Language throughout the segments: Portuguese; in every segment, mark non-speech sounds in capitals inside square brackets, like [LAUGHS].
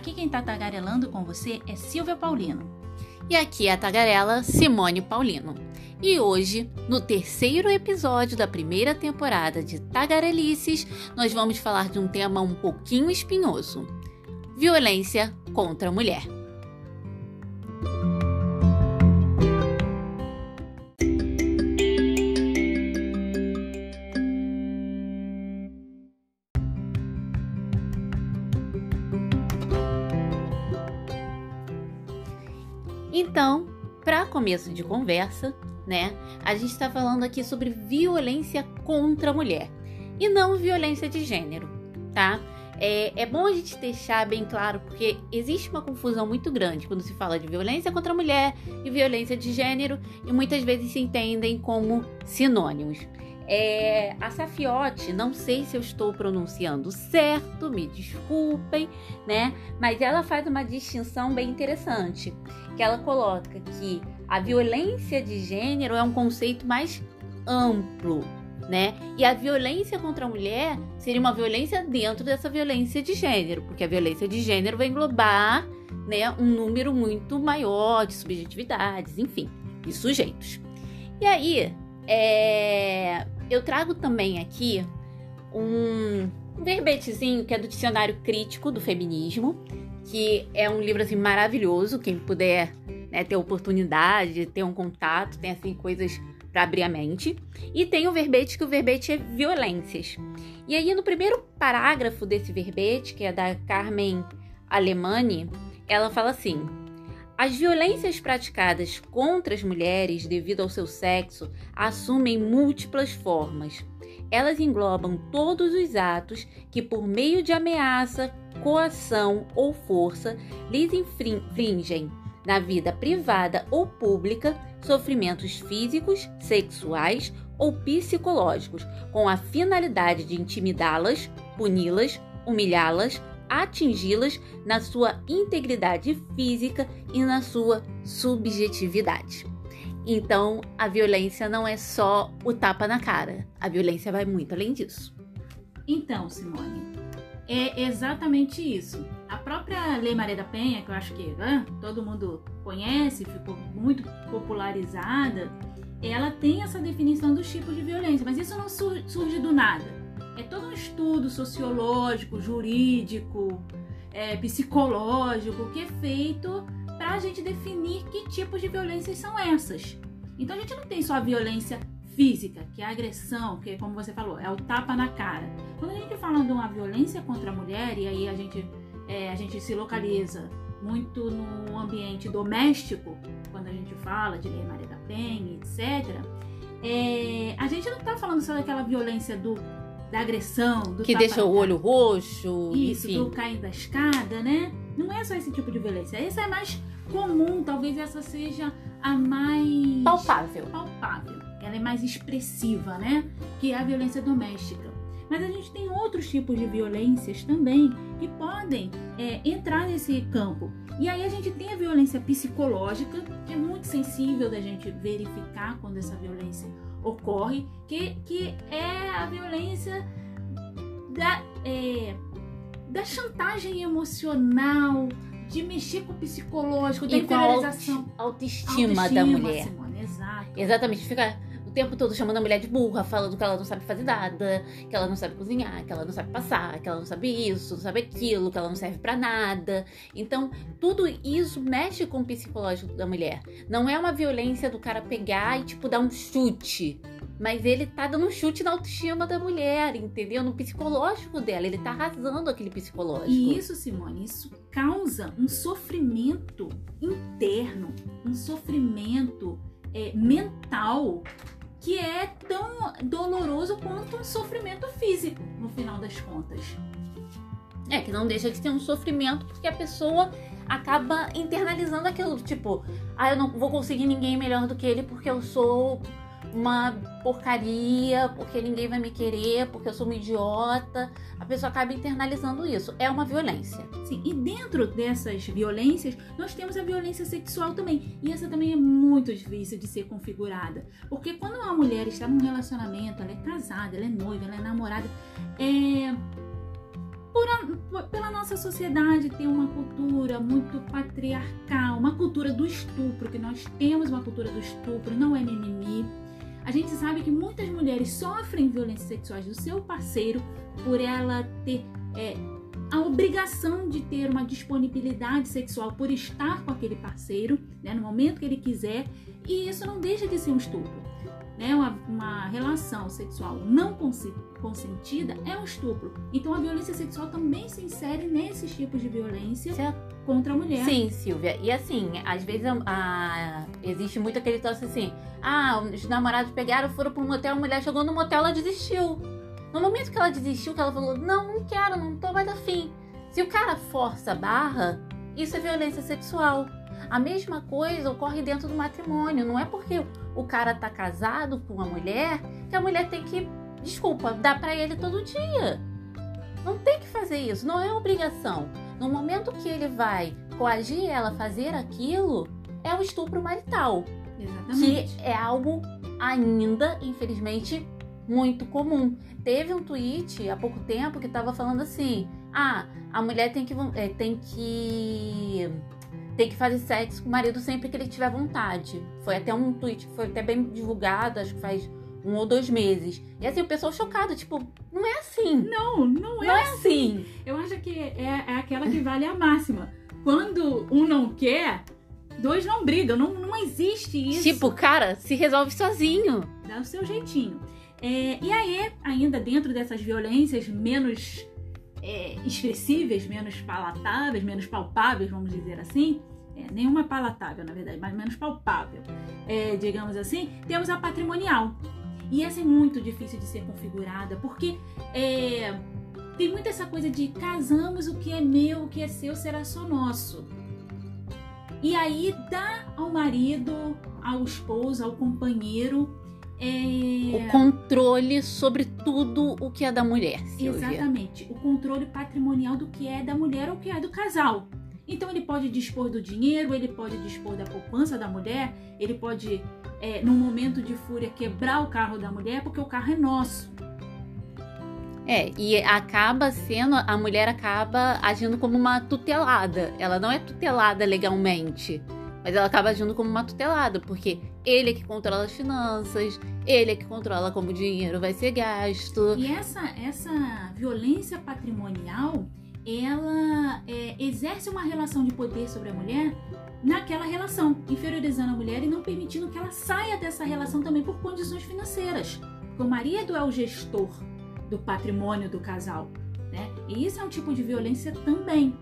Aqui quem tá tagarelando com você é Silvia Paulino. E aqui é a tagarela Simone Paulino. E hoje, no terceiro episódio da primeira temporada de Tagarelices, nós vamos falar de um tema um pouquinho espinhoso: violência contra a mulher. Começo de conversa, né, a gente está falando aqui sobre violência contra a mulher e não violência de gênero, tá? É, é, bom a gente deixar bem claro, porque existe uma confusão muito grande quando se fala de violência contra a mulher e violência de gênero, e muitas vezes se entendem como sinônimos. É, a Safiote, não sei se eu estou pronunciando certo, me desculpem, né? Mas ela faz uma distinção bem interessante, que ela coloca que a violência de gênero é um conceito mais amplo, né? E a violência contra a mulher seria uma violência dentro dessa violência de gênero, porque a violência de gênero vai englobar, né, um número muito maior de subjetividades, enfim, de sujeitos. E aí, é, eu trago também aqui um verbetezinho que é do Dicionário Crítico do Feminismo, que é um livro assim maravilhoso, quem puder né, ter oportunidade, ter um contato, tem assim coisas para abrir a mente. E tem o verbete que o verbete é violências. E aí no primeiro parágrafo desse verbete, que é da Carmen Alemani, ela fala assim: as violências praticadas contra as mulheres devido ao seu sexo assumem múltiplas formas. Elas englobam todos os atos que, por meio de ameaça, coação ou força, lhes infringem, na vida privada ou pública, sofrimentos físicos, sexuais ou psicológicos, com a finalidade de intimidá-las, puni-las, humilhá-las, atingi-las na sua integridade física e na sua subjetividade. Então, a violência não é só o tapa na cara, a violência vai muito além disso. Então, Simone, é exatamente isso. A própria Lei Maria da Penha, que eu acho que todo mundo conhece, ficou muito popularizada, ela tem essa definição dos tipos de violência, mas isso não surge do nada é todo um estudo sociológico, jurídico, é, psicológico que é feito para a gente definir que tipos de violências são essas. Então a gente não tem só a violência física, que é a agressão, que como você falou, é o tapa na cara. Quando a gente fala de uma violência contra a mulher, e aí a gente, é, a gente se localiza muito no ambiente doméstico, quando a gente fala de Lei Maria da Penha, etc., é, a gente não está falando só daquela violência do da agressão, do que deixa o olho roxo, isso, enfim. do cair da escada, né? Não é só esse tipo de violência. Essa é mais comum, talvez essa seja a mais palpável. Palpável. Ela é mais expressiva, né? Que é a violência doméstica. Mas a gente tem outros tipos de violências também que podem é, entrar nesse campo. E aí a gente tem a violência psicológica, que é muito sensível da gente verificar quando essa violência ocorre, que, que é a violência da, é, da chantagem emocional, de mexer com o psicológico, da e inferiorização. Autoestima, autoestima da mulher. Simone, exato. Exatamente, fica o tempo todo chamando a mulher de burra, falando que ela não sabe fazer nada, que ela não sabe cozinhar, que ela não sabe passar, que ela não sabe isso, não sabe aquilo, que ela não serve para nada. Então, tudo isso mexe com o psicológico da mulher. Não é uma violência do cara pegar e, tipo, dar um chute. Mas ele tá dando um chute na autoestima da mulher, entendeu? No psicológico dela. Ele tá arrasando aquele psicológico. E isso, Simone, isso causa um sofrimento interno, um sofrimento é, mental que é tão doloroso quanto um sofrimento físico, no final das contas. É, que não deixa de ser um sofrimento porque a pessoa acaba internalizando aquilo, tipo, ah, eu não vou conseguir ninguém melhor do que ele porque eu sou uma porcaria, porque ninguém vai me querer, porque eu sou uma idiota. A pessoa acaba internalizando isso. É uma violência. Sim, e dentro dessas violências, nós temos a violência sexual também. E essa também é muito difícil de ser configurada. Porque quando uma mulher está num relacionamento, ela é casada, ela é noiva, ela é namorada, é a, pela nossa sociedade ter uma cultura muito patriarcal, uma cultura do estupro, que nós temos uma cultura do estupro, não é mimimi. A gente sabe que muitas mulheres sofrem violências sexuais do seu parceiro por ela ter é, a obrigação de ter uma disponibilidade sexual por estar com aquele parceiro, né, no momento que ele quiser, e isso não deixa de ser um estupro. Né? Uma, uma relação sexual não consentida é um estupro. Então a violência sexual também se insere nesses tipos de violência contra a mulher. Sim, Silvia. E assim, às vezes existe muito aquele troço assim: ah, os namorados pegaram, foram para um motel, a mulher chegou no motel, ela desistiu. No momento que ela desistiu, que ela falou, não, não quero, não tô mais afim. Se o cara força a barra, isso é violência sexual. A mesma coisa ocorre dentro do matrimônio. Não é porque o cara tá casado com uma mulher que a mulher tem que, desculpa, dar para ele todo dia. Não tem que fazer isso, não é obrigação. No momento que ele vai coagir ela a fazer aquilo, é o estupro marital. Exatamente. Que é algo ainda, infelizmente, muito comum. Teve um tweet há pouco tempo que estava falando assim: ah, a mulher tem que, é, tem que tem que fazer sexo com o marido sempre que ele tiver vontade. Foi até um tweet que foi até bem divulgado, acho que faz um ou dois meses. E assim, o pessoal chocado, tipo, não é assim. Não, não é, não é assim. assim. Eu acho que é, é aquela que vale a máxima. Quando um não quer, dois não brigam. Não, não existe isso. Tipo, cara, se resolve sozinho. Dá o seu jeitinho. É, e aí, ainda dentro dessas violências menos é, expressíveis, menos palatáveis, menos palpáveis, vamos dizer assim, é, nenhuma palatável, na verdade, mas menos palpável, é, digamos assim, temos a patrimonial. E essa é muito difícil de ser configurada, porque é, tem muito essa coisa de casamos o que é meu, o que é seu será só nosso. E aí dá ao marido, ao esposo, ao companheiro é... O controle sobre tudo o que é da mulher. Exatamente. O controle patrimonial do que é da mulher ou que é do casal. Então ele pode dispor do dinheiro, ele pode dispor da poupança da mulher, ele pode, é, num momento de fúria, quebrar o carro da mulher porque o carro é nosso. É, e acaba sendo, a mulher acaba agindo como uma tutelada. Ela não é tutelada legalmente mas ela acaba agindo como uma tutelada, porque ele é que controla as finanças, ele é que controla como o dinheiro vai ser gasto. E essa, essa violência patrimonial, ela é, exerce uma relação de poder sobre a mulher naquela relação, inferiorizando a mulher e não permitindo que ela saia dessa relação também por condições financeiras. Porque o marido é o gestor do patrimônio do casal, né? E isso é um tipo de violência também.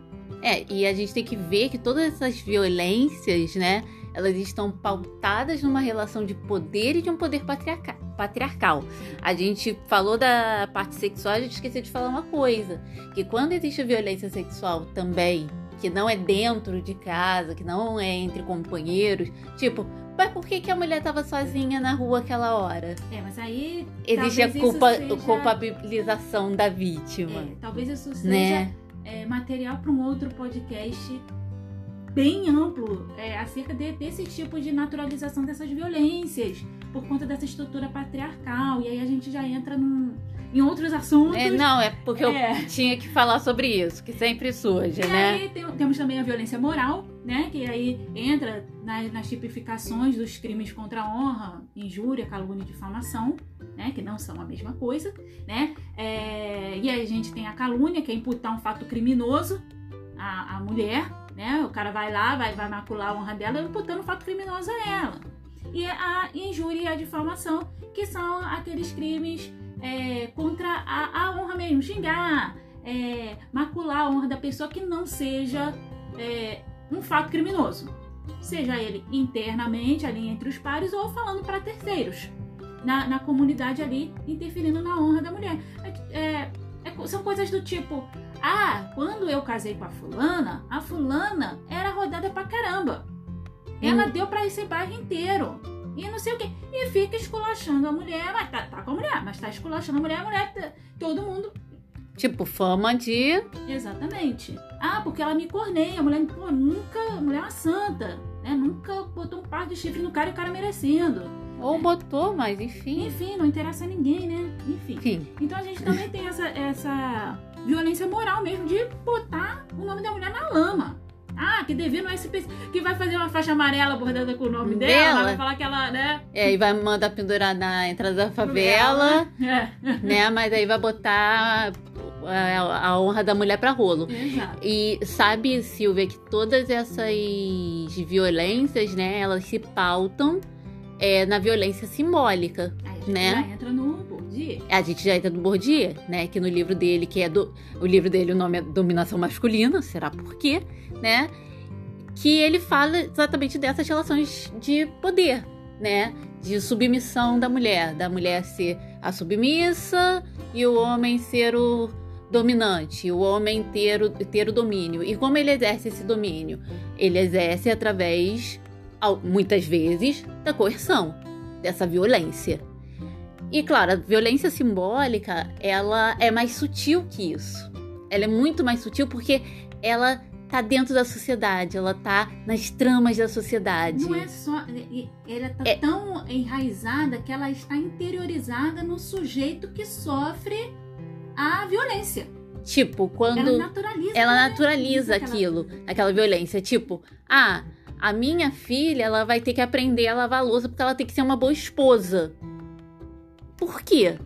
É, e a gente tem que ver que todas essas violências, né, elas estão pautadas numa relação de poder e de um poder patriarca patriarcal. A gente falou da parte sexual, a gente esqueceu de falar uma coisa, que quando existe violência sexual também, que não é dentro de casa, que não é entre companheiros, tipo, mas por que, que a mulher estava sozinha na rua aquela hora? É, mas aí. Existe a culpa, seja... culpabilização da vítima. É, talvez isso seja. Né? é, material para um outro podcast bem amplo é, acerca de, desse tipo de naturalização dessas violências por conta dessa estrutura patriarcal. E aí a gente já entra num, em outros assuntos. É, não, é porque é. eu tinha que falar sobre isso, que sempre surge, e né? Aí tem, temos também a violência moral, né? Que aí entra nas, nas tipificações dos crimes contra a honra, injúria, calúnia e difamação, né? Que não são a mesma coisa, né? É, e aí a gente tem a calúnia, que é imputar um fato criminoso à, à mulher, né? O cara vai lá, vai, vai macular a honra dela, imputando um fato criminoso a ela. E a injúria e a difamação, que são aqueles crimes é, contra a, a, honra mesmo, xingar, é, macular a honra da pessoa que não seja é, um fato criminoso, seja ele internamente ali entre os pares ou falando para terceiros na, na, comunidade ali interferindo na honra da mulher. É, é, é, são coisas do tipo, ah, quando eu casei com a fulana, a fulana era rodada pra caramba. Ela hum. deu para esse bairro inteiro e não sei o quê. E fica esculachando a mulher, mas tá, tá com a mulher, mas tá esculachando a mulher, a mulher, todo mundo. Tipo, fama de. Exatamente. Ah, porque ela me corneia. A mulher, pô, nunca. A mulher é uma santa, né? Nunca botou um par de chifre no cara e o cara merecendo. Ou botou, mas enfim. Enfim, não interessa a ninguém, né? Enfim. Enfim. Então a gente também tem essa, essa violência moral mesmo de botar o nome da mulher na lama. Ah, que devia no SPC, que vai fazer uma faixa amarela bordada com o nome dela, Dela? vai falar que ela, né? É, e vai mandar pendurar na entrada da favela, É, né? [LAUGHS] Mas aí vai botar a, a honra da mulher pra rolo. exato. E sabe, Silvia, que todas essas violências, né, elas se pautam é, na violência simbólica. Aí a gente Né? já entra no Bourdieu. A gente já entra no Bourdieu, né, que no livro dele, que é do, o livro dele, o nome é Dominação Masculina, será por quê, né? Que ele fala exatamente dessas relações de poder, né? De submissão da mulher, da mulher ser a submissa e o homem ser o dominante, o homem ter o, ter o domínio. E como ele exerce esse domínio? Ele exerce através, muitas vezes, da coerção, dessa violência. E claro, a violência simbólica, ela é mais sutil que isso. Ela é muito mais sutil porque ela tá dentro da sociedade, ela tá nas tramas da sociedade. Não é só. e- Ela tá É. tão enraizada que ela está interiorizada no sujeito que sofre a violência. Tipo, quando Ela naturaliza. ela né? naturaliza Aquela- aquilo, aquela violência. Tipo, ah, a minha filha, ela vai ter que aprender a lavar a louça porque ela tem que ser uma boa esposa. Por quê?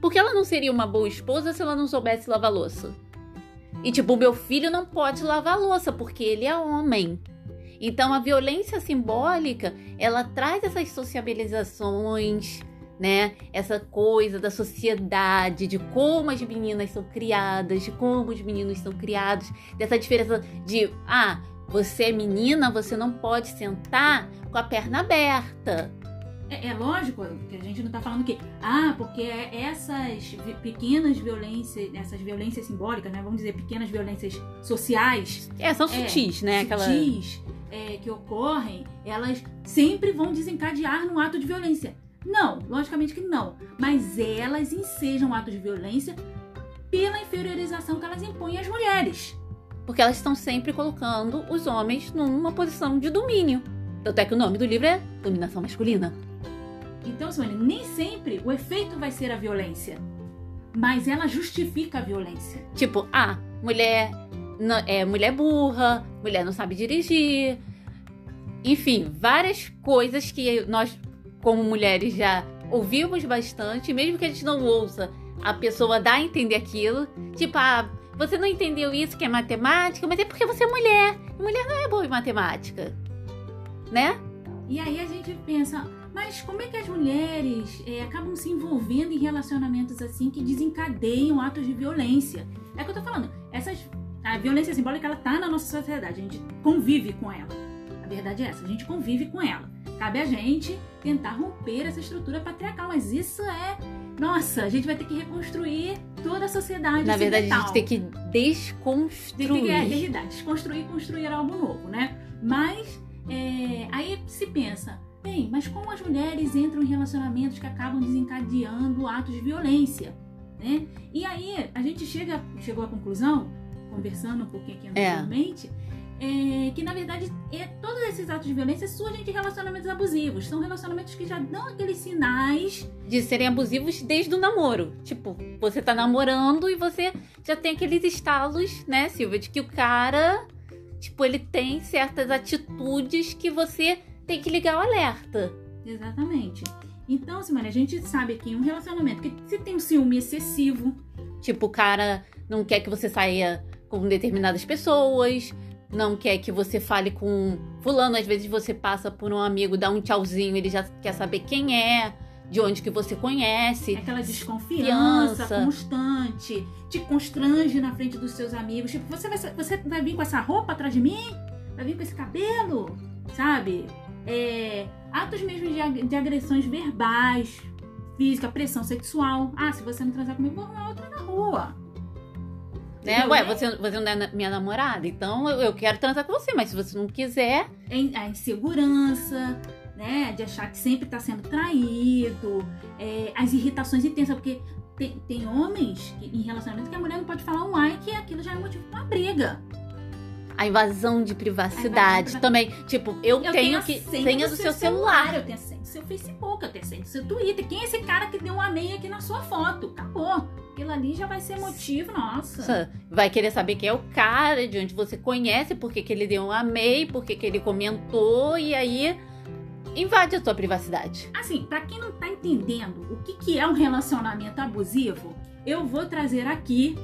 Porque ela não seria uma boa esposa se ela não soubesse lavar louça. E tipo, meu filho não pode lavar louça porque ele é homem. Então a violência simbólica, ela traz essas sociabilizações, né? Essa coisa da sociedade, de como as meninas são criadas, de como os meninos são criados, dessa diferença de, ah, você é menina, você não pode sentar com a perna aberta. É, é lógico que a gente não tá falando que, ah, porque é essas pequenas violências, essas violências simbólicas, né? Vamos dizer, pequenas violências sociais, É, são É, sutis, né? Aquela... sutis, é, que ocorrem, elas sempre vão desencadear num ato de violência. Não, logicamente que não. Mas elas ensejam atos de violência pela inferiorização que elas impõem às mulheres. Porque elas estão sempre colocando os homens numa posição de domínio. Tanto é que o nome do livro é Dominação Masculina. Então, Simone, nem sempre o efeito vai ser a violência. Mas ela justifica a violência. Tipo, ah, mulher não- é mulher burra, mulher não sabe dirigir. Enfim, várias coisas que nós, como mulheres, já ouvimos bastante, mesmo que a gente não ouça, a pessoa dá a entender aquilo. Tipo, ah, você não entendeu isso que é matemática, mas é porque você é mulher. E mulher não é boa em matemática. Né? E aí a gente pensa, mas como é que as mulheres é, acabam se envolvendo em relacionamentos assim que desencadeiam atos de violência? É o que eu tô falando. Essas, a violência simbólica, ela tá na nossa sociedade. A gente convive com ela. A verdade é essa, a gente convive com ela. Cabe a gente tentar romper essa estrutura patriarcal, mas isso é... Nossa, a gente vai ter que reconstruir toda a sociedade Na verdade, a gente tem que desconstruir. que, é, é verdade, desconstruir e construir algo novo, né? Mas é, aí se pensa, bem, mas como as mulheres entram em relacionamentos que acabam desencadeando atos de violência, né? E aí a gente chega, chegou à conclusão, conversando um pouquinho aqui É. anteriormente, é, que na verdade é, todos esses atos de violência surgem de relacionamentos abusivos. São relacionamentos que já dão aqueles sinais de serem abusivos desde o namoro. Tipo, você tá namorando e você já tem aqueles estalos, né, Silvia, de que o cara, tipo, ele tem certas atitudes que você tem que ligar o alerta. Exatamente. Então, Simone, a gente sabe que um relacionamento que se tem um ciúme excessivo, Tipo, o cara não quer que você saia com determinadas pessoas, não quer que você fale com fulano, às vezes você passa por um amigo, dá um tchauzinho, ele já quer saber quem é, de onde que você conhece. aquela desconfiança Fiança. constante, te constrange na frente dos seus amigos. Tipo, você vai, você vai vir com essa roupa atrás de mim? Vai vir com esse cabelo? Sabe? É, atos mesmo de, de agressões verbais, física, pressão sexual. Ah, se você não transar comigo, vou arrumar outra na rua. Né? Ué, você, você não é minha namorada, então eu, eu quero transar com você, mas se você não quiser, a insegurança, né? De achar que sempre está sendo traído, é, as irritações intensas, porque tem, tem homens que, em relacionamento que a mulher não pode falar um ai, que aquilo já é motivo para uma briga. A invasão de privacidade invasão também. Tipo, eu, Eu tenho a que. senha do seu celular. Eu tenho a senha do seu Facebook, eu tenho a senha do seu Twitter. Quem é esse cara que deu um amei aqui na sua foto? Acabou. Aquilo ali já vai ser motivo, nossa. Vai querer saber quem é o cara, de onde você conhece, por que ele deu um amei, por que ele comentou, e aí invade a sua privacidade. Assim, pra quem não tá entendendo o que, que é um relacionamento abusivo, eu vou trazer aqui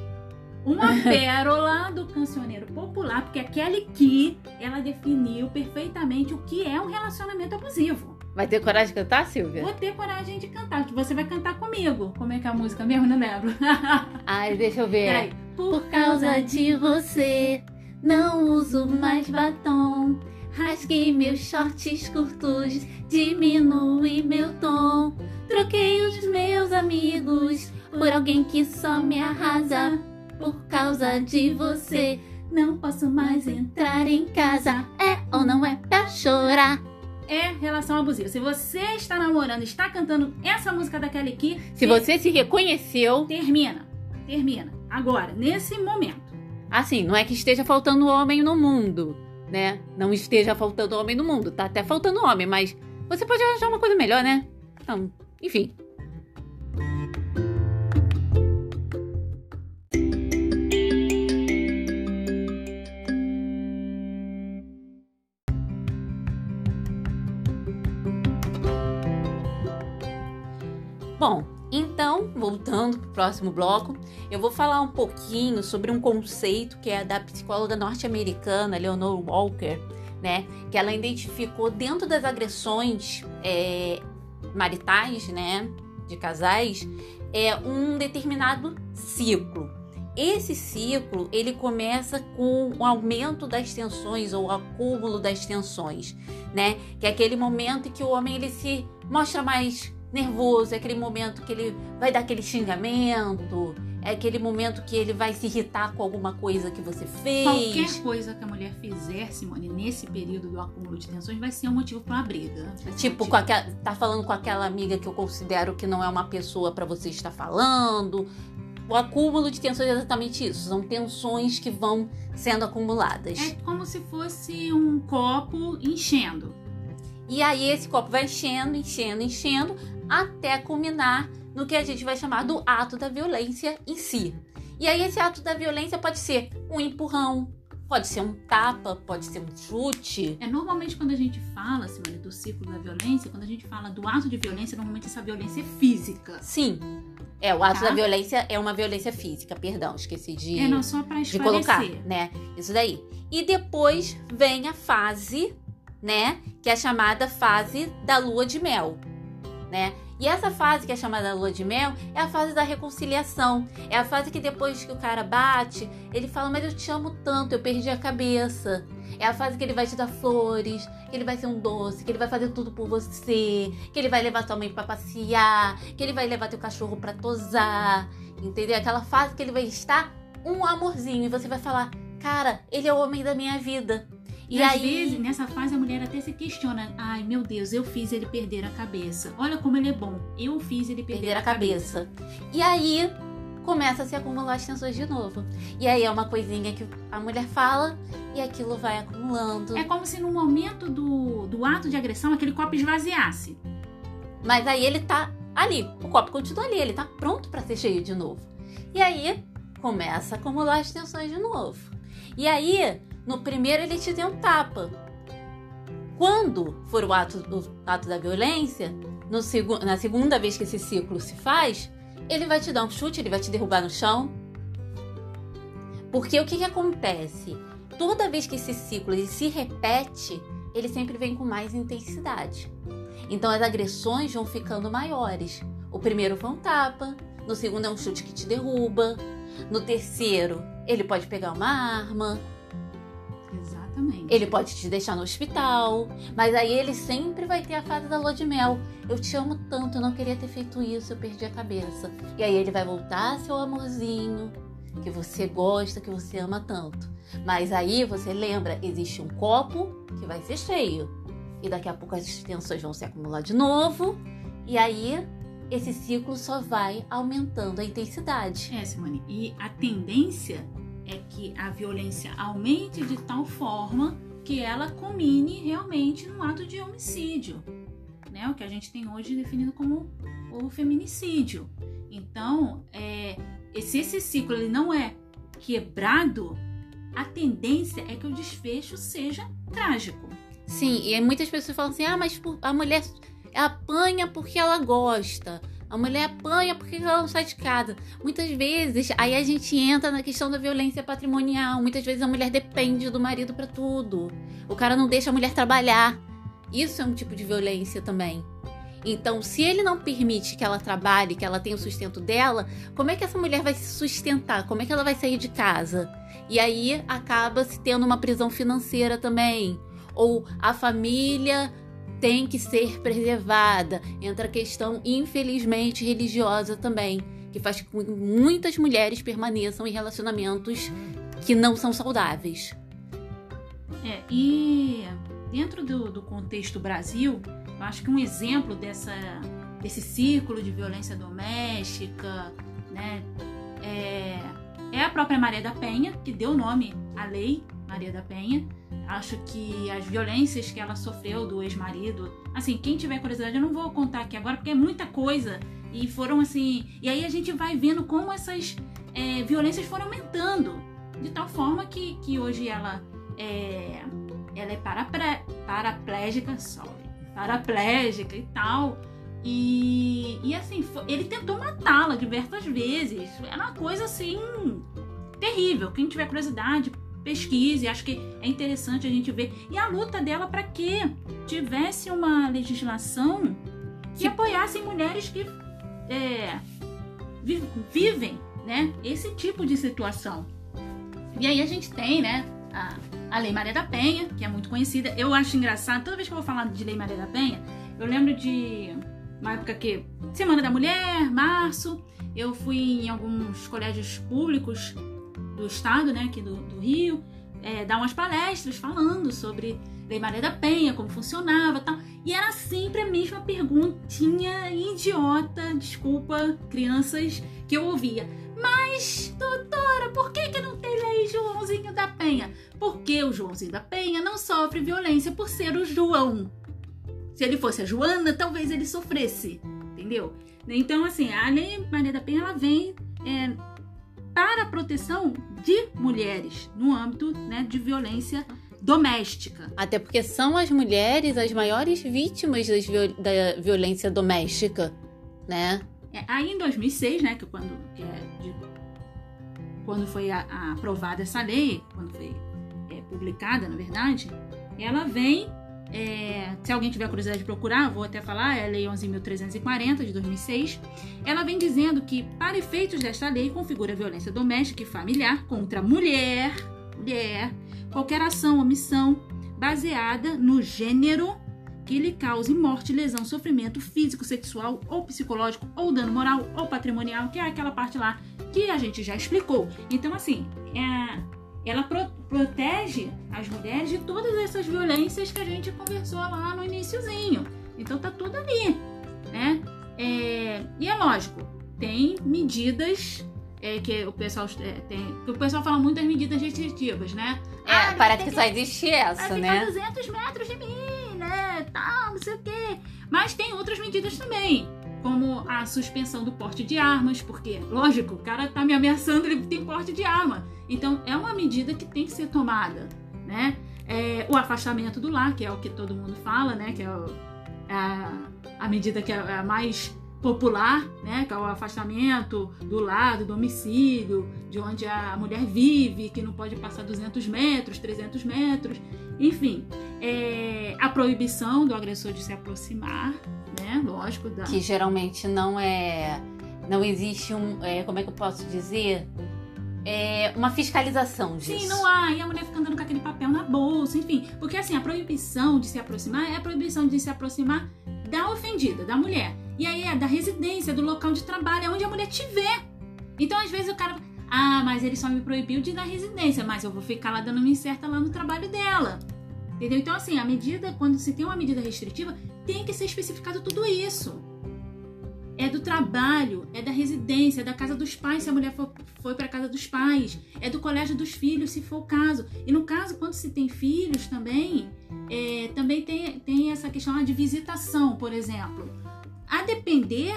uma [LAUGHS] pérola do cancioneiro popular, porque a Kelly Key, ela definiu perfeitamente o que é um relacionamento abusivo. Vai ter coragem de cantar, Silvia? Vou ter coragem de cantar, você vai cantar comigo. Como é que é a música mesmo? Não lembro. [LAUGHS] Ai, deixa eu ver. Peraí. Por causa de você, não uso mais batom. Rasguei meus shorts curtos, diminui meu tom. Troquei os meus amigos por alguém que só me arrasa. Por causa de você, não posso mais entrar em casa. É ou não é pra chorar? é relação abusiva. Se você está namorando, está cantando essa música da Kelly Key, Se você se reconheceu, termina. Termina. Agora, nesse momento. assim, não é que esteja faltando homem no mundo, né? Não esteja faltando homem no mundo, tá até faltando homem, mas você pode arranjar uma coisa melhor, né? Então, enfim. Bom, então, voltando para o próximo bloco, eu vou falar um pouquinho sobre um conceito que é da psicóloga norte-americana Leonore Walker, né? Que ela identificou dentro das agressões é, maritais, né? De casais, é um determinado ciclo. Esse ciclo ele começa com o aumento das tensões ou o acúmulo das tensões, né? Que é aquele momento em que o homem ele se mostra mais nervoso, é aquele momento que ele vai dar aquele xingamento, é aquele momento que ele vai se irritar com alguma coisa que você fez. Qualquer coisa que a mulher fizer, Simone, nesse período do acúmulo de tensões, vai ser um motivo para uma briga. Um Tipo, motivo. com aquela, tá falando com aquela amiga que eu considero que não é uma pessoa pra você estar falando. O acúmulo de tensões é exatamente isso. São tensões que vão sendo acumuladas. É como se fosse um copo enchendo. E aí esse copo vai enchendo, enchendo, enchendo, até culminar no que a gente vai chamar do ato da violência em si. E aí esse ato da violência pode ser um empurrão, pode ser um tapa, pode ser um chute. É normalmente quando a gente fala, Simone, do ciclo da violência, quando a gente fala do ato de violência, normalmente essa violência é física. Sim. É, o ato Tá. da violência é uma violência física, perdão, esqueci de, É não só para de colocar, né? Isso daí. E depois vem a fase, né? Que é a chamada fase da lua de mel, né? E essa fase que é chamada lua de mel é a fase da reconciliação. É a fase que depois que o cara bate, ele fala: Mas eu te amo tanto, eu perdi a cabeça. É a fase que ele vai te dar flores, que ele vai ser um doce, que ele vai fazer tudo por você, que ele vai levar tua mãe pra passear, que ele vai levar teu cachorro pra tosar. Entendeu? Aquela fase que ele vai estar um amorzinho e você vai falar: Cara, ele é o homem da minha vida. E, às vezes, nessa fase, a mulher até se questiona: ai meu Deus, eu fiz ele perder a cabeça. Olha como ele é bom. Eu fiz ele perder, perder a cabeça. E aí começa a se acumular as tensões de novo. E aí é uma coisinha que a mulher fala e aquilo vai acumulando. É como se no momento do, do ato de agressão aquele copo esvaziasse. Mas aí ele tá ali, o copo continua ali, ele tá pronto pra ser cheio de novo. E aí começa a acumular as tensões de novo. E aí, no primeiro ele te deu um tapa. Quando for o ato, o ato da violência, na segunda vez que esse ciclo se faz, ele vai te dar um chute, ele vai te derrubar no chão. Porque o que, que acontece? Toda vez que esse ciclo se repete, ele sempre vem com mais intensidade. Então as agressões vão ficando maiores. O primeiro foi um tapa, no segundo é um chute que te derruba, no terceiro ele pode pegar uma arma, Exatamente. ele pode te deixar no hospital, mas aí ele sempre vai ter a fase da lua de mel. Eu te amo tanto, eu não queria ter feito isso, eu perdi a cabeça. E aí ele vai voltar seu amorzinho, que você gosta, que você ama tanto. Mas aí você lembra, existe um copo que vai ser cheio. E daqui a pouco as tensões vão se acumular de novo. E aí esse ciclo só vai aumentando a intensidade. É, Simone. E a tendência é que a violência aumente de tal forma que ela culmine realmente no ato de homicídio, né? O que a gente tem hoje definido como o feminicídio. Então, é, se esse ciclo ele não é quebrado, a tendência é que o desfecho seja trágico. Sim, e muitas pessoas falam assim: ah, mas a mulher apanha porque ela gosta. A mulher apanha porque ela não sai de casa. Muitas vezes, aí a gente entra na questão da violência patrimonial. Muitas vezes a mulher depende do marido para tudo. O cara não deixa a mulher trabalhar. Isso é um tipo de violência também. Então, se ele não permite que ela trabalhe, que ela tenha o sustento dela, como é que essa mulher vai se sustentar? Como é que ela vai sair de casa? E aí acaba se tendo uma prisão financeira também. Ou a família tem que ser preservada. Entra a questão, infelizmente, religiosa também, que faz com que muitas mulheres permaneçam em relacionamentos que não são saudáveis. É, e dentro do, do contexto Brasil, eu acho que um exemplo dessa, desse círculo de violência doméstica, né, é, é a própria Maria da Penha, que deu nome à lei Maria da Penha. Acho que as violências que ela sofreu do ex-marido, assim, quem tiver curiosidade, eu não vou contar aqui agora porque é muita coisa. E foram assim. E aí a gente vai vendo como essas é, violências foram aumentando. De tal forma que, que hoje ela é, ela é parapré, paraplégica, sorry, paraplégica e tal. E, e assim, ele tentou matá-la diversas vezes. Era uma coisa assim terrível. Quem tiver curiosidade, pesquise. Acho que é interessante a gente ver. E a luta dela para que tivesse uma legislação que apoiasse mulheres que é, vivem né, esse tipo de situação. E aí a gente tem, né, a, a Lei Maria da Penha, que é muito conhecida. Eu acho engraçado, toda vez que eu vou falar de Lei Maria da Penha, eu lembro de uma época que Semana da Mulher, março, eu fui em alguns colégios públicos do estado, né, aqui do, do Rio, é, dar umas palestras falando sobre Lei Maria da Penha, como funcionava tal. E era sempre a mesma perguntinha idiota, desculpa, crianças, que eu ouvia. Mas, doutora, por que, que não tem lei Joãozinho da Penha? Porque o Joãozinho da Penha não sofre violência por ser o João. Se ele fosse a Joana, talvez ele sofresse, entendeu? Então, assim, a Lei Maria da Penha, ela vem é, para a proteção de mulheres no âmbito né, de violência doméstica. Até porque são as mulheres as maiores vítimas da violência doméstica, né? É, aí em 2006, né, que quando, que é de, quando foi a, a aprovada essa lei, quando foi é, publicada, na verdade, ela vem, é, se alguém tiver curiosidade de procurar, vou até falar, é a Lei 11.340 de 2006. Ela vem dizendo que, para efeitos desta lei, configura violência doméstica e familiar contra mulher, mulher, qualquer ação omissão baseada no gênero que lhe cause morte, lesão, sofrimento físico, sexual ou psicológico, ou dano moral ou patrimonial, que é aquela parte lá que a gente já explicou. Então, assim, é, ela pro, protege as mulheres de todas essas violências que a gente conversou lá no iníciozinho. Então, tá tudo ali, né? É, e é lógico, tem medidas é, que o pessoal é, tem, que o pessoal fala muito das medidas restritivas, né? É, ah, parece que, que só existe essa, né? 200 metros de mim né, tal, não sei o quê. Mas tem outras medidas também, como a suspensão do porte de armas, porque, lógico, o cara tá me ameaçando, ele tem porte de arma. Então, é uma medida que tem que ser tomada, né? É, o afastamento do lar, que é o que todo mundo fala, né? Que é o, a, a medida que é a mais popular, né, que é o afastamento do lar, do domicílio, de onde a mulher vive, que não pode passar 200 metros, 300 metros, enfim, é, a proibição do agressor de se aproximar, né, lógico. Da... Que geralmente não é, não existe um, é, como é que eu posso dizer, é, uma fiscalização disso. Sim, não há. E a mulher fica andando com aquele papel na bolsa, enfim. Porque assim, a proibição de se aproximar é a proibição de se aproximar da ofendida, da mulher. E aí é da residência, do local de trabalho, é onde a mulher te vê. Então, às vezes, o cara. Ah, mas ele só me proibiu de ir na residência, mas eu vou ficar lá dando minha certa lá no trabalho dela. Entendeu? Então, assim, a medida, quando se tem uma medida restritiva, tem que ser especificado tudo isso. é do trabalho, é da residência, é da casa dos pais, se a mulher for, foi para a casa dos pais, é do colégio dos filhos, se for o caso. E no caso, quando se tem filhos também, é, também tem, tem essa questão de visitação, por exemplo. A depender,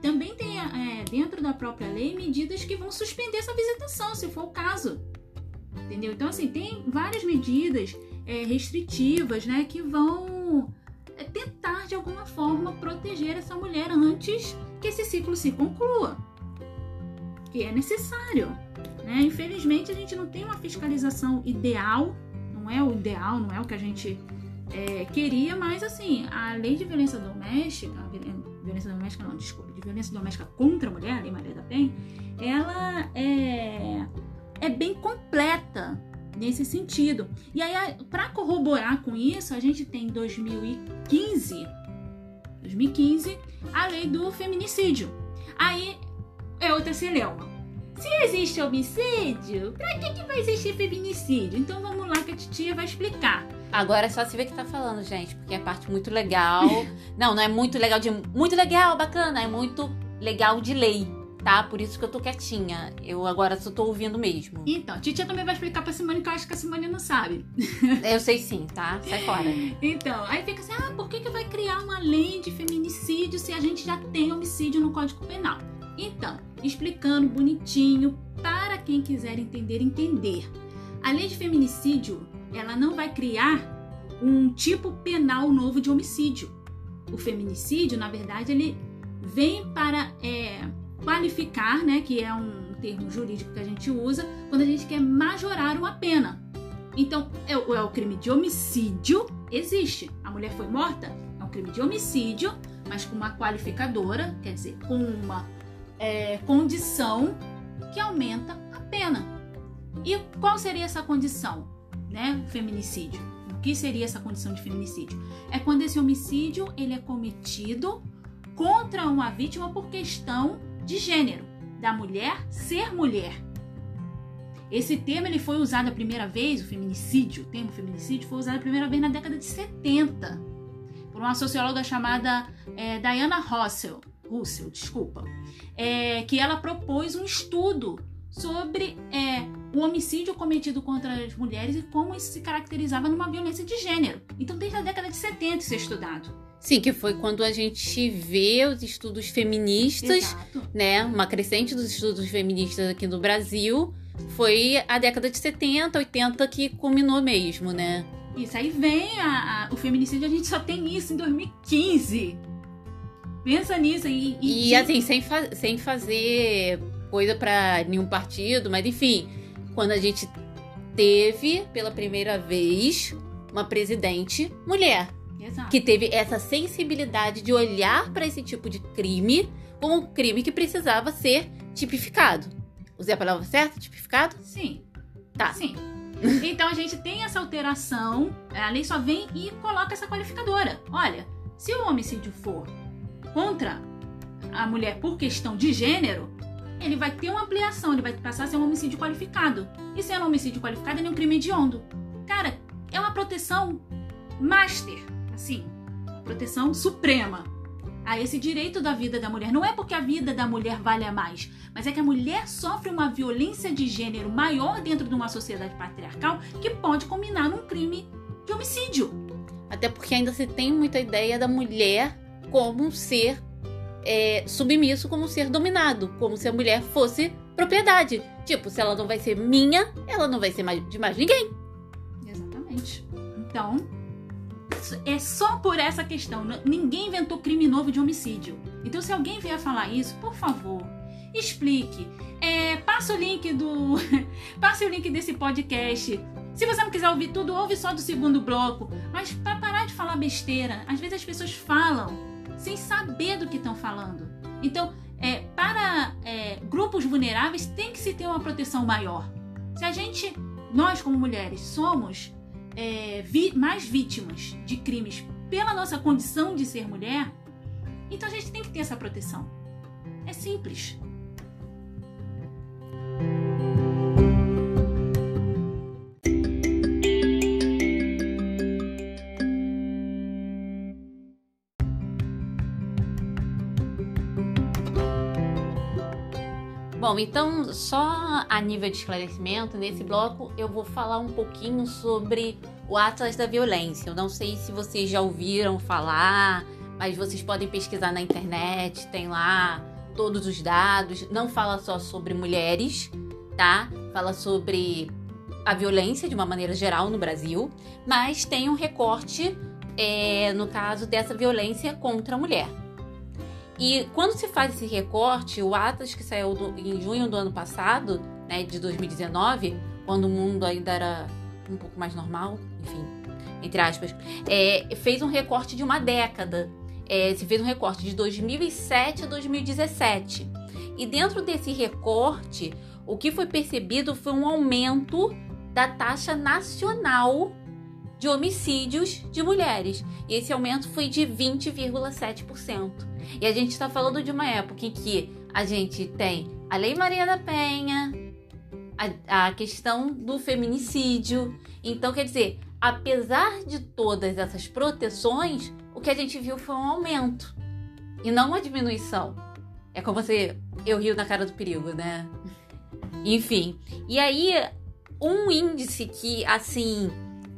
também tem é, dentro da própria lei medidas que vão suspender essa visitação, se for o caso. Entendeu? Então, assim, tem várias medidas é, restritivas, né, que vão é tentar de alguma forma proteger essa mulher antes que esse ciclo se conclua, que é necessário. Né? Infelizmente a gente não tem uma fiscalização ideal, não é o ideal, não é o que a gente é, queria, mas assim a lei de violência doméstica, violência doméstica não, desculpa, de violência doméstica contra a mulher, a lei Maria da Penha, ela é, é bem completa nesse sentido. E aí, para corroborar com isso, a gente tem 2015, 2015, a lei do feminicídio. Aí é outra celeuma. Se existe homicídio, pra que, que vai existir feminicídio? Então vamos lá que a titia vai explicar. Agora é só se ver que tá falando, gente, porque é parte muito legal. [LAUGHS] não, não é muito legal de. Muito legal, bacana, é muito legal de lei tá? Por isso que eu tô quietinha. Eu agora só tô ouvindo mesmo. Então, Titia também vai explicar pra Simone que eu acho que a Simone não sabe. [LAUGHS] eu sei sim, tá? Sai fora. Então, aí fica assim, ah, por que, que vai criar uma lei de feminicídio se a gente já tem homicídio no Código Penal? Então, explicando bonitinho para quem quiser entender, entender. A lei de feminicídio, ela não vai criar um tipo penal novo de homicídio. O feminicídio, na verdade, ele vem para é, qualificar, né, que é um termo jurídico que a gente usa, quando a gente quer majorar uma pena. Então, é o, é o crime de homicídio, existe. A mulher foi morta, é um crime de homicídio, mas com uma qualificadora, quer dizer, com uma é, condição que aumenta a pena. E qual seria essa condição, né? Feminicídio. O que seria essa condição de feminicídio? É quando esse homicídio ele é cometido contra uma vítima por questão de gênero, da mulher ser mulher. Esse termo ele foi usado a primeira vez, o feminicídio, o termo feminicídio foi usado a primeira vez na década de 70 por uma socióloga chamada é, Diana Russell, Russell, desculpa, é, que ela propôs um estudo sobre é, o homicídio cometido contra as mulheres e como isso se caracterizava numa violência de gênero. Então, desde a década de 70 isso é estudado. Sim, que foi quando a gente vê os estudos feministas, Exato. né? Uma crescente dos estudos feministas aqui no Brasil. Foi a década de 70, 80 que culminou mesmo, né? Isso aí vem a, a, o feminicídio, a gente só tem isso em 2015. Pensa nisso e. E, e assim, sem, fa sem fazer coisa para nenhum partido, mas enfim, quando a gente teve pela primeira vez uma presidente mulher. Exato. que teve essa sensibilidade de olhar para esse tipo de crime como um crime que precisava ser tipificado. Usei a palavra certa? Tipificado? Sim. Tá. Sim. Então a gente tem essa alteração, a lei só vem e coloca essa qualificadora. Olha, se o homicídio for contra a mulher por questão de gênero, ele vai ter uma ampliação, ele vai passar a ser um homicídio qualificado. E sendo um homicídio qualificado, ele é um crime hediondo. Cara, é uma proteção master assim, proteção suprema a esse direito da vida da mulher. Não é porque a vida da mulher vale a mais, mas é que a mulher sofre uma violência de gênero maior dentro de uma sociedade patriarcal que pode combinar num crime de homicídio. Até porque ainda se tem muita ideia da mulher como um ser é, submisso, como ser dominado, como se a mulher fosse propriedade. Tipo, se ela não vai ser minha, ela não vai ser mais, de mais ninguém. Exatamente. Então, é só por essa questão. Ninguém inventou crime novo de homicídio. Então, se alguém vier falar isso, por favor, explique. É, passa o link do. [LAUGHS] passe o link desse podcast. Se você não quiser ouvir tudo, ouve só do segundo bloco. Mas para parar de falar besteira, às vezes as pessoas falam sem saber do que estão falando. Então, é, para é, grupos vulneráveis, tem que se ter uma proteção maior. Se a gente, nós como mulheres, somos é, vi, mais vítimas de crimes pela nossa condição de ser mulher, então a gente tem que ter essa proteção. É simples. Bom, então, só a nível de esclarecimento, nesse bloco eu vou falar um pouquinho sobre o Atlas da Violência. Eu não sei se vocês já ouviram falar, mas vocês podem pesquisar na internet, tem lá todos os dados. Não fala só sobre mulheres, tá? Fala sobre a violência de uma maneira geral no Brasil, mas tem um recorte, é, no caso dessa violência contra a mulher. E quando se faz esse recorte, o Atlas que saiu do, em junho do ano passado, né, de 2019, quando o mundo ainda era um pouco mais normal, enfim, entre aspas, é, fez um recorte de uma década. É, se fez um recorte de 2007 a 2017. E dentro desse recorte, o que foi percebido foi um aumento da taxa nacional de homicídios de mulheres. E esse aumento foi de 20,7%. E a gente está falando de uma época em que a gente tem a Lei Maria da Penha, a, a questão do feminicídio. Então, quer dizer, apesar de todas essas proteções, o que a gente viu foi um aumento e não uma diminuição. É como você. Eu rio na cara do perigo, né? Enfim. E aí, um índice que, assim,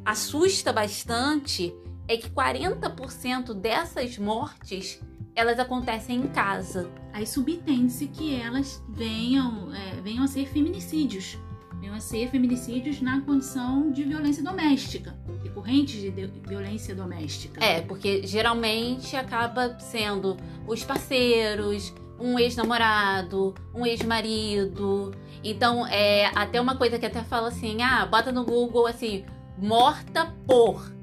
assusta bastante é que 40% dessas mortes elas acontecem em casa. Aí subtende-se que elas venham, é, venham a ser feminicídios. Venham a ser feminicídios na condição de violência doméstica, decorrentes de, de violência doméstica. É, porque geralmente acaba sendo os parceiros, um ex-namorado, um ex-marido. Então, é até uma coisa que até fala assim: ah, bota no Google assim, morta por.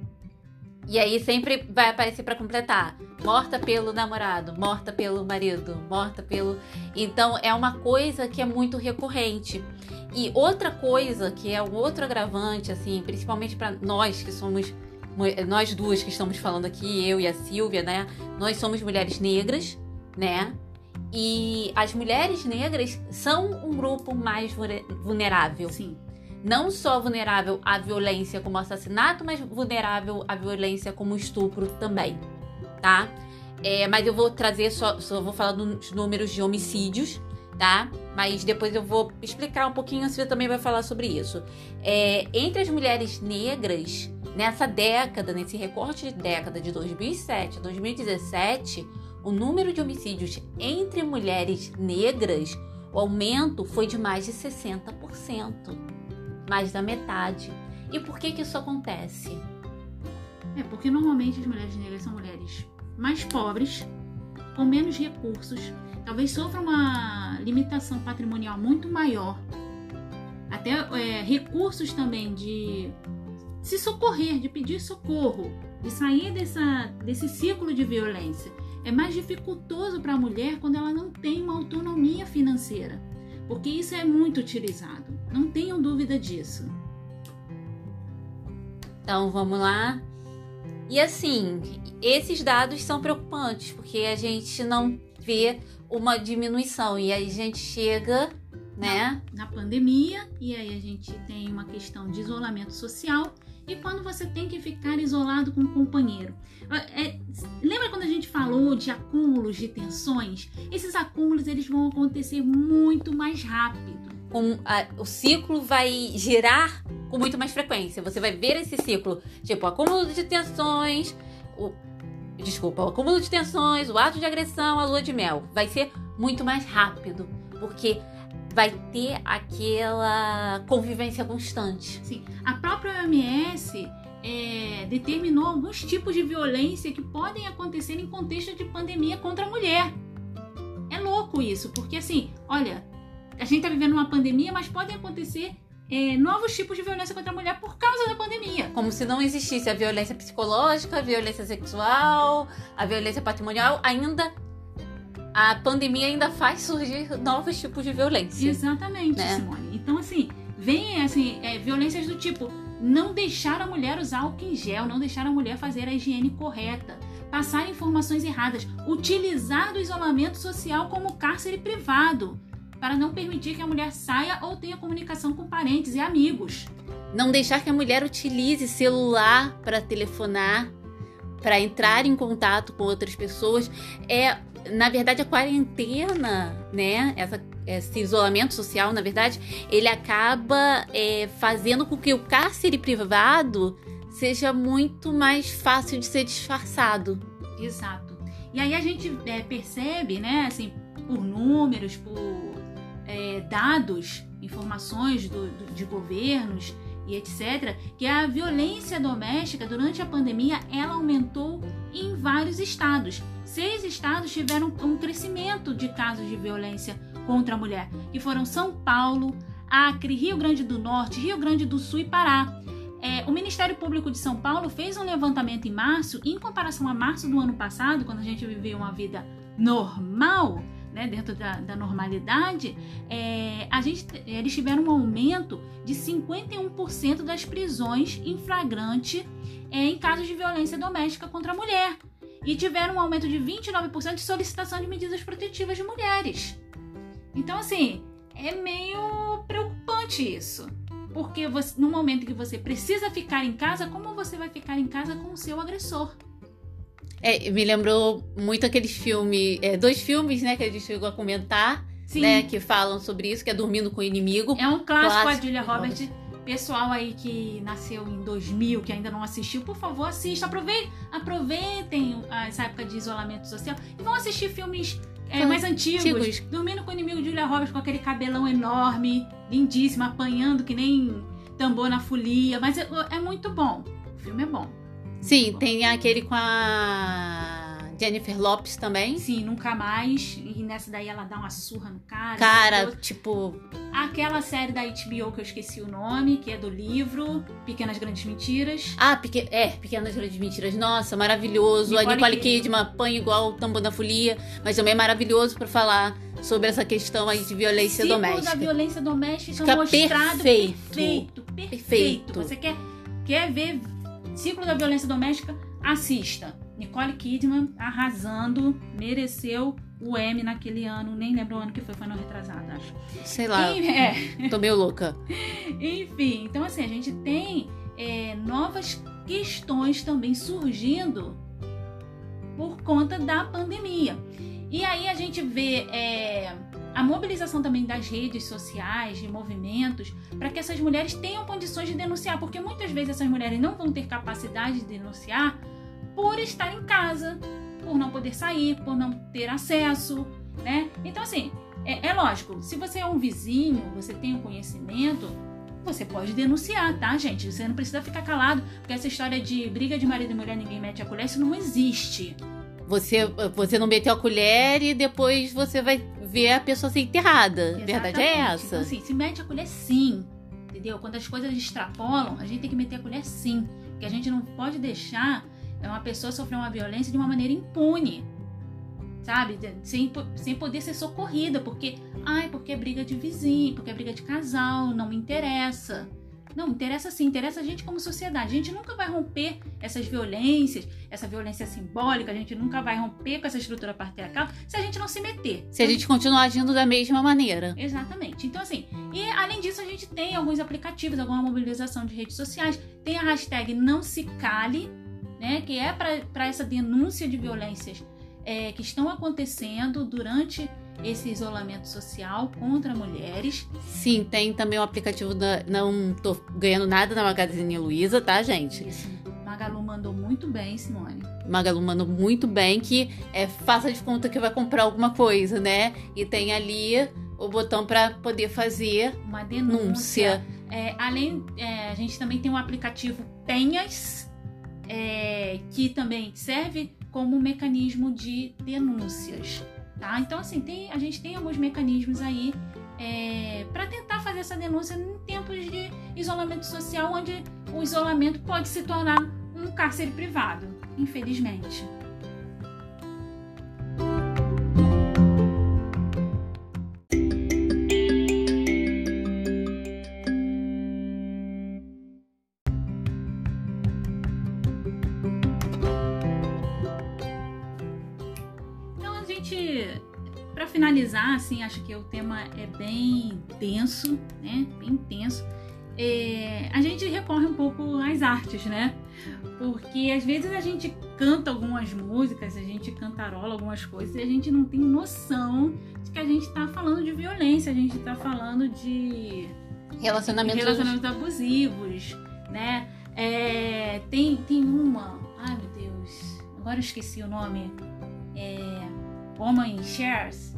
E aí sempre vai aparecer para completar. Morta pelo namorado, morta pelo marido, morta pelo. Então é uma coisa que é muito recorrente. E outra coisa que é um outro agravante, assim, principalmente para nós que somos nós duas que estamos falando aqui, eu e a Silvia, né? Nós somos mulheres negras, né? E as mulheres negras são um grupo mais vulnerável. Sim não só vulnerável à violência como assassinato, mas vulnerável à violência como estupro também, tá? É, mas eu vou trazer só, só vou falar dos números de homicídios, tá? Mas depois eu vou explicar um pouquinho, você também vai falar sobre isso. É, entre as mulheres negras, nessa década, nesse recorte de década de 2007 a 2017, o número de homicídios entre mulheres negras, o aumento foi de mais de 60% mais da metade. E por que que isso acontece? É porque normalmente as mulheres negras são mulheres mais pobres, com menos recursos, talvez sofram uma limitação patrimonial muito maior, até é, recursos também de se socorrer, de pedir socorro, de sair dessa, desse ciclo de violência. É mais dificultoso para a mulher quando ela não tem uma autonomia financeira porque isso é muito utilizado. Não tenham dúvida disso. Então vamos lá. E assim, esses dados são preocupantes, porque a gente não vê uma diminuição e aí a gente chega, né? Na, na pandemia, e aí a gente tem uma questão de isolamento social e quando você tem que ficar isolado com um companheiro. É, lembra quando a gente falou de acúmulos de tensões? Esses acúmulos eles vão acontecer muito mais rápido. A, o ciclo vai girar com muito mais frequência. Você vai ver esse ciclo, tipo, acúmulo de tensões, o, desculpa, o acúmulo de tensões, o ato de agressão, a lua de mel. Vai ser muito mais rápido, porque vai ter aquela convivência constante. Sim, a própria OMS é, determinou alguns tipos de violência que podem acontecer em contexto de pandemia contra a mulher. É louco isso, porque assim, olha, a gente está vivendo uma pandemia, mas podem acontecer é, novos tipos de violência contra a mulher por causa da pandemia. Como se não existisse a violência psicológica, a violência sexual, a violência patrimonial, ainda a pandemia ainda faz surgir novos tipos de violência. Exatamente, né? Simone. Então, assim, vem assim, é, violências do tipo não deixar a mulher usar álcool em gel, não deixar a mulher fazer a higiene correta, passar informações erradas, utilizar do isolamento social como cárcere privado, para não permitir que a mulher saia ou tenha comunicação com parentes e amigos. Não deixar que a mulher utilize celular para telefonar, para entrar em contato com outras pessoas. É na verdade, a quarentena, né? Essa, esse isolamento social, na verdade, ele acaba é, fazendo com que o cárcere privado seja muito mais fácil de ser disfarçado. Exato. E aí a gente é, percebe, né, assim, por números, por é, dados, informações do, do, de governos e etc., que a violência doméstica durante a pandemia ela aumentou em vários estados. Seis estados tiveram um crescimento de casos de violência contra a mulher, que foram São Paulo, Acre, Rio Grande do Norte, Rio Grande do Sul e Pará. É, o Ministério Público de São Paulo fez um levantamento em março, em comparação a março do ano passado, quando a gente vivia uma vida normal, né, dentro da, da normalidade, é, a gente, eles tiveram um aumento de 51% das prisões em flagrante é, em casos de violência doméstica contra a mulher. E tiveram um aumento de 29% de solicitação de medidas protetivas de mulheres. Então, assim, é meio preocupante isso. Porque você, no momento que você precisa ficar em casa, como você vai ficar em casa com o seu agressor? É, me lembrou muito aqueles filmes, é, dois filmes, né, que a gente chegou a comentar, Sim. né, que falam sobre isso, que é Dormindo com o Inimigo. É um clássico, clássico. a Julia Roberts. Pessoal aí que nasceu em 2000, que ainda não assistiu, por favor, assista. Aproveitem, aproveitem essa época de isolamento social e vão assistir filmes é, mais antigos. antigos. Dormindo com o inimigo de Julia Roberts com aquele cabelão enorme, lindíssimo, apanhando que nem tambor na folia. Mas é, é muito bom. O filme é bom. Sim, tem aquele com a Jennifer Lopes também. Sim, nunca mais. E nessa daí ela dá uma surra no cara. Cara, tipo. Aquela série da HBO que eu esqueci o nome, que é do livro Pequenas Grandes Mentiras. Ah, peque... é, Pequenas Grandes Mentiras. Nossa, maravilhoso. Nicole a Nicole Kidman apanha igual o tambor da folia, mas também é maravilhoso para falar sobre essa questão aí de violência Ciclo doméstica. da violência doméstica Fica mostrado perfeito. perfeito. Perfeito. Perfeito. Você quer, quer ver Ciclo da Violência Doméstica, assista. Nicole Kidman arrasando, mereceu o M naquele ano, nem lembro o ano que foi, foi ano retrasado, acho. Sei lá, e, é. tô meio louca. [LAUGHS] Enfim, então assim, a gente tem é, novas questões também surgindo por conta da pandemia. E aí a gente vê é, a mobilização também das redes sociais, de movimentos, para que essas mulheres tenham condições de denunciar, porque muitas vezes essas mulheres não vão ter capacidade de denunciar por estar em casa, por não poder sair, por não ter acesso, né? Então, assim, é, é lógico, se você é um vizinho, você tem um conhecimento, você pode denunciar, tá, gente? Você não precisa ficar calado, porque essa história de briga de marido e mulher, ninguém mete a colher, isso não existe. Você, você não meteu a colher e depois você vai ver a pessoa ser enterrada. Exatamente. Verdade é essa. Então, assim, se mete a colher sim. Entendeu? Quando as coisas extrapolam, a gente tem que meter a colher sim. Porque a gente não pode deixar uma pessoa sofrer uma violência de uma maneira impune. Sabe? Sem, sem poder ser socorrida. Porque, ai, porque é briga de vizinho, porque é briga de casal, não me interessa. Não, interessa sim, interessa a gente como sociedade. A gente nunca vai romper essas violências, essa violência simbólica, a gente nunca vai romper com essa estrutura patriarcal se a gente não se meter. Se a gente continuar agindo da mesma maneira. Exatamente. Então, assim, e além disso, a gente tem alguns aplicativos, alguma mobilização de redes sociais. Tem a hashtag Não Se Cale, né? Que é para essa denúncia de violências é, que estão acontecendo durante esse isolamento social contra mulheres. Sim, tem também o aplicativo da. Não tô ganhando nada na Magazine Luiza, tá, gente? Isso. Magalu mandou muito bem, Simone. Magalu mandou muito bem que é, faça de conta que vai comprar alguma coisa, né? E tem ali o botão para poder fazer uma denúncia. É, além, é, a gente também tem um aplicativo Penhas, é, que também serve como um mecanismo de denúncias. Tá? Então, assim, tem, a gente tem alguns mecanismos aí é, para tentar fazer essa denúncia em tempos de isolamento social, onde o isolamento pode se tornar um cárcere privado, infelizmente. Finalizar, assim, acho que o tema é bem denso, né? Bem intenso. é, a gente recorre um pouco às artes, né? Porque às vezes a gente canta algumas músicas, a gente cantarola algumas coisas e a gente não tem noção de que a gente tá falando de violência, a gente tá falando de Relacionamentos, relacionamentos abusivos, né? É, tem, tem uma. Ai meu Deus, agora eu esqueci o nome. É. Woman Shares.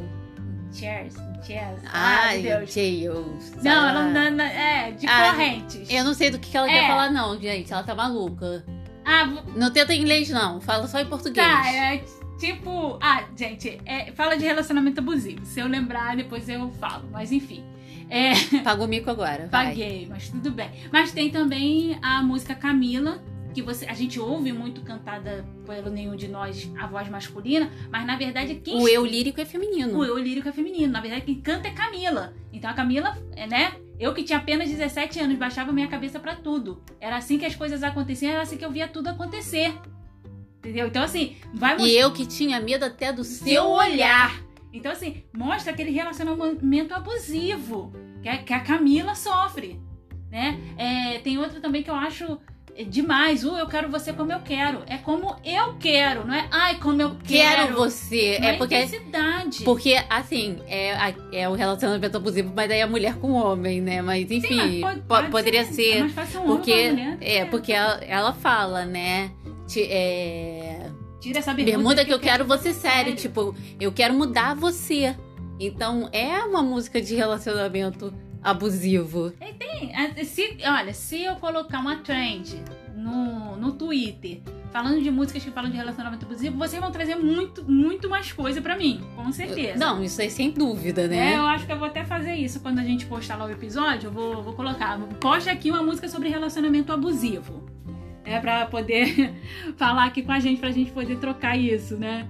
Chairs, chairs. Ai, Ai, meu Deus. Deus. Não, ela não, não- é, de Ah, correntes. Eu não sei do que, que ela É. quer falar, não, gente. Ela tá maluca. Ah, Não tenta inglês, não. Fala só em português. tá, é tipo. Ah, gente, é, fala de relacionamento abusivo. Se eu lembrar, depois eu falo. Mas enfim. É, Pagou mico agora. Vai. paguei, mas tudo bem. Mas tem também a música Camila, que você, a gente ouve muito cantada pelo nenhum de nós, a voz masculina, mas na verdade quem O eu lírico é feminino. O eu lírico é feminino. Na verdade, quem canta é Camila. Então a Camila, é, né? Eu que tinha apenas 17 anos, baixava minha cabeça pra tudo. Era assim que as coisas aconteciam, era assim que eu via tudo acontecer. Entendeu? Então, assim, vai E eu que tinha medo até do seu olhar. olhar. Então, assim, mostra aquele relacionamento abusivo que a, que a Camila sofre, né? É, tem outra também que eu acho é, demais. O eu quero você como eu quero. É como eu quero, não é? Ai, como eu quero. Quero você. Não É porque intensidade. Porque, assim, é, a- é o relacionamento abusivo, mas daí é mulher com homem, né? Mas, enfim, Sim, mas pode- po- pode poderia É ser. mais fácil um homem porque, uma mulher. é, porque ela, ela fala, né? Ti- é, Tira essa bermuda, bermuda que eu quero você sério. Tipo, eu quero mudar você. Então, é uma música de relacionamento abusivo. Sim, é, se, olha, se eu colocar uma trend no, no Twitter falando de músicas que falam de relacionamento abusivo, vocês vão trazer muito, muito mais coisa pra mim, com certeza. Não, isso aí sem dúvida, É, né? eu acho que eu vou até fazer isso quando a gente postar lá o episódio. Eu vou, vou colocar. Poste aqui uma música sobre relacionamento abusivo. É pra poder [LAUGHS] falar aqui com a gente, pra gente poder trocar isso, né?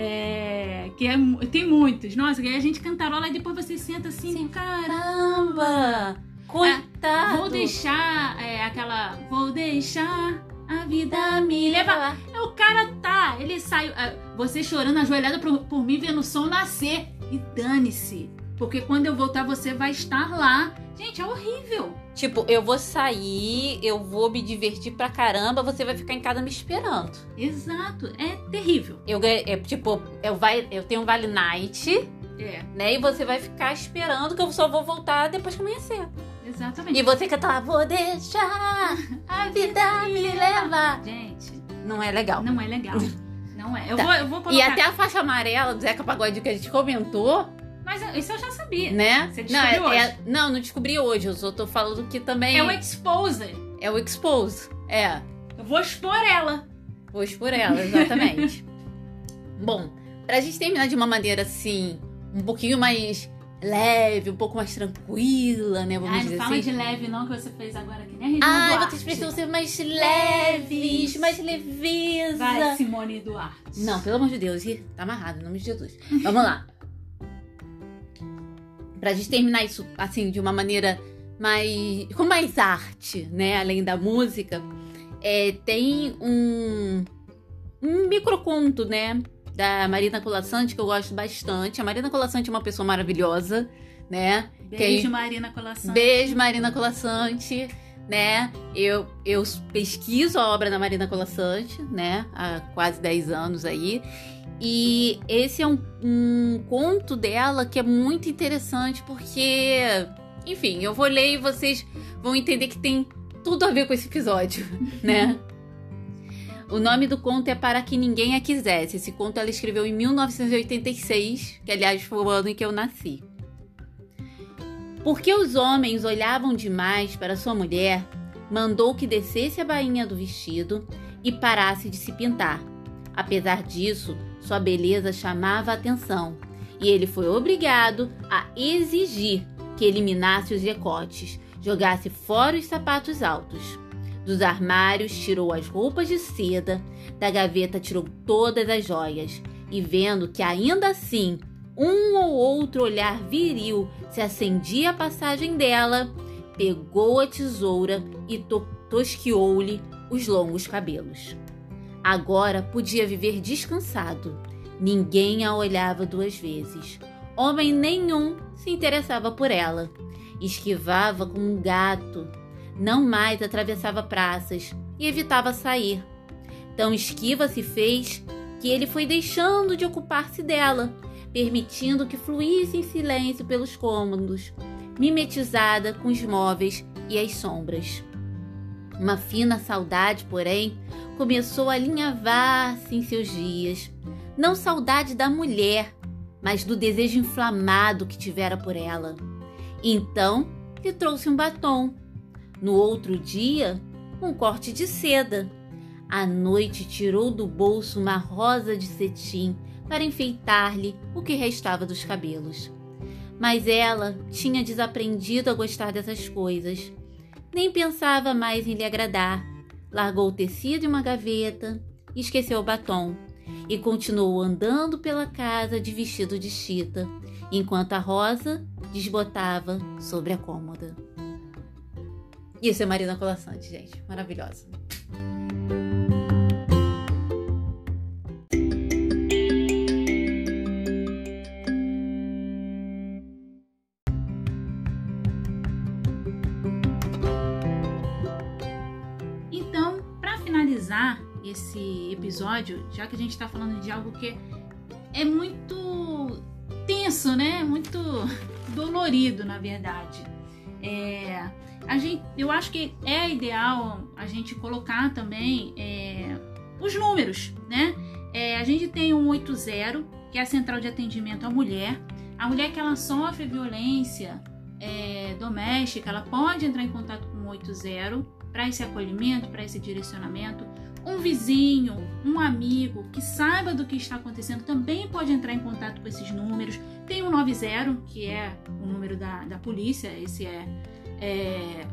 É, que é, tem muitos. Nossa, que aí a gente cantarola e depois você senta assim, Sim. caramba! Caramba! Coitado! Vou deixar é, aquela. Vou deixar a vida me levar. É, O cara tá, ele saiu. ah, Você chorando ajoelhada por, por mim, vendo o sol nascer. E dane-se. Porque quando eu voltar, você vai estar lá. Gente, é horrível. Tipo, eu vou sair, eu vou me divertir pra caramba, você vai ficar em casa me esperando. Exato. É terrível. Eu é, tipo, eu, vai, eu tenho um Vale Night, É, né? E você vai ficar esperando que eu só vou voltar depois que amanhecer. exatamente. E você canta lá, vou deixar [LAUGHS] a vida me levar. Gente, Não é legal. não é legal. Não é. Eu, Tá. vou, eu vou E colocar. até a faixa amarela do Zeca Pagodinho que a gente comentou, Mas isso eu já sabia. né? Você não, descobriu é- hoje? é- não, não descobri hoje. Eu só tô falando que também É o exposer. é o expose. É. Eu vou expor ela. Vou expor ela, exatamente. [LAUGHS] Bom, pra gente terminar de uma maneira assim, um pouquinho mais leve, um pouco mais tranquila, né? Vamos Ai, não fala assim. de leve, não, que você fez agora que nem a Ai, Duarte. vocês precisam ser mais leves, mais leveza. Vai, Simone Duarte. Não, pelo amor de Deus, tá amarrado, em nome de Jesus. Vamos lá. Pra gente terminar isso, assim, de uma maneira mais. com mais arte, né? Além da música, é, tem um. um microconto, né? Da Marina Colassante, que eu gosto bastante. A Marina Colassante é uma pessoa maravilhosa, né? Beijo, Quem- Marina Colação. Beijo, Marina Colassante, né? Eu, eu pesquiso a obra da Marina Colassante, né? Há quase 10 anos aí. E esse é um, um conto dela que é muito interessante porque, enfim, eu vou ler e vocês vão entender que tem tudo a ver com esse episódio, [LAUGHS] né? O nome do conto é Para Que Ninguém a Quisesse. Esse conto ela escreveu em 1986, que aliás foi o ano em que eu nasci. Porque os homens olhavam demais para sua mulher, mandou que descesse a bainha do vestido e parasse de se pintar. Apesar disso, sua beleza chamava atenção e ele foi obrigado a exigir que eliminasse os decotes, jogasse fora os sapatos altos. Dos armários tirou as roupas de seda, da gaveta tirou todas as joias e vendo que ainda assim um ou outro olhar viril se acendia a passagem dela, pegou a tesoura e to tosquiou-lhe os longos cabelos. Agora podia viver descansado. Ninguém a olhava duas vezes. Homem nenhum se interessava por ela. Esquivava como um gato Não mais atravessava praças e evitava sair. Tão esquiva se fez que ele foi deixando de ocupar-se dela, permitindo que fluísse em silêncio pelos cômodos, mimetizada com os móveis e as sombras. Uma fina saudade, porém, começou a alinhavar-se em seus dias. Não saudade da mulher, mas do desejo inflamado que tivera por ela. Então lhe trouxe um batom. No outro dia, um corte de seda. À noite tirou do bolso uma rosa de cetim para enfeitar-lhe o que restava dos cabelos. Mas ela tinha desaprendido a gostar dessas coisas nem pensava mais em lhe agradar. Largou o tecido em uma gaveta, esqueceu o batom e continuou andando pela casa de vestido de chita, enquanto a rosa desbotava sobre a cômoda. Isso é Marina Colassante, gente. Maravilhosa. Esse episódio, já que a gente está falando de algo que é muito tenso, né? Muito [LAUGHS] dolorido, na verdade. É, a gente, eu acho que é ideal a gente colocar também é, os números, né? É, a gente tem um 80, que é a central de atendimento à mulher. A mulher que ela sofre violência é, doméstica, ela pode entrar em contato com o 80 para esse acolhimento, para esse direcionamento. Um vizinho, um amigo que saiba do que está acontecendo também pode entrar em contato com esses números. Tem o 90, que é o número da, da polícia, esse é, é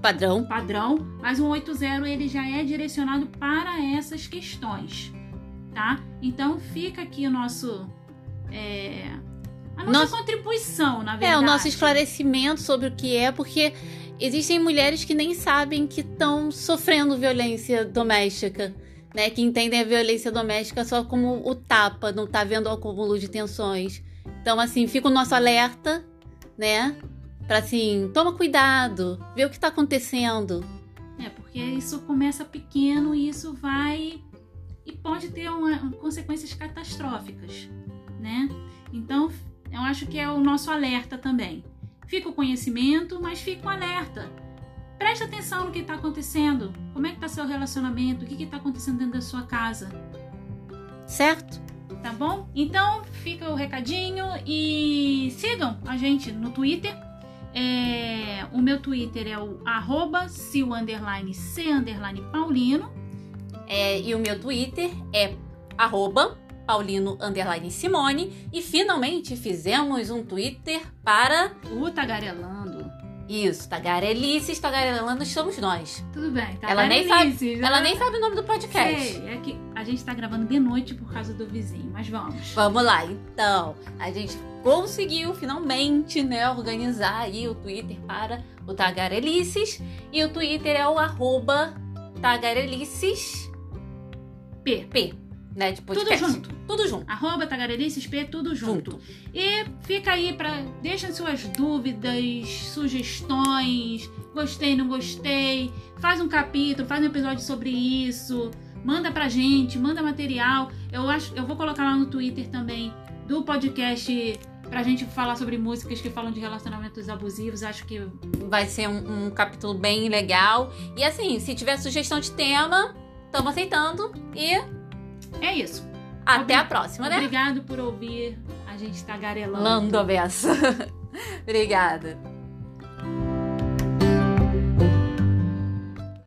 padrão. padrão, mas o 80 ele já é direcionado para essas questões, tá? Então fica aqui o nosso é, a nossa nosso, contribuição, na verdade. É, o nosso esclarecimento sobre o que é, porque existem mulheres que nem sabem que estão sofrendo violência doméstica, né? Que entendem a violência doméstica só como o tapa, não tá vendo o acúmulo de tensões. Então, assim, fica o nosso alerta, né? Pra assim, toma cuidado, vê o que tá acontecendo. É, porque isso começa pequeno e isso vai e pode ter uma, consequências catastróficas, né? Então, eu acho que é o nosso alerta também. Fica o conhecimento, mas fica o alerta. Preste atenção no que está acontecendo. Como é que está seu relacionamento? O que está acontecendo dentro da sua casa? Certo? Tá bom? Então fica o recadinho e sigam a gente no Twitter. É, o meu Twitter é o arroba sil c paulino. É, e o meu Twitter é arroba Paulino Underline Simone. E finalmente fizemos um Twitter para o Tagarelando. Isso, Tagarelices, Tagarelando somos nós. Tudo bem, ela nem sabe, Ela nem sabe o nome do podcast. Sei, é que a gente tá gravando de noite por causa do vizinho, mas vamos. Vamos lá, então. A gente conseguiu finalmente, né, organizar aí o Twitter para o Tagarelices. E o Twitter é o arroba Tagarelices P. P né, de podcast. Tudo junto. Tudo junto. Arroba Tagarelice tudo junto. junto. E fica aí para deixa suas dúvidas, sugestões, gostei, não gostei, faz um capítulo, faz um episódio sobre isso, manda pra gente, manda material. Eu acho, eu vou colocar lá no Twitter também do podcast pra gente falar sobre músicas que falam de relacionamentos abusivos. Acho que vai ser um, um capítulo bem legal. E assim, se tiver sugestão de tema, estamos aceitando e é isso. Até a próxima, né? Obrigado por ouvir a gente tagarelando. Lando a beça. [LAUGHS] Obrigada.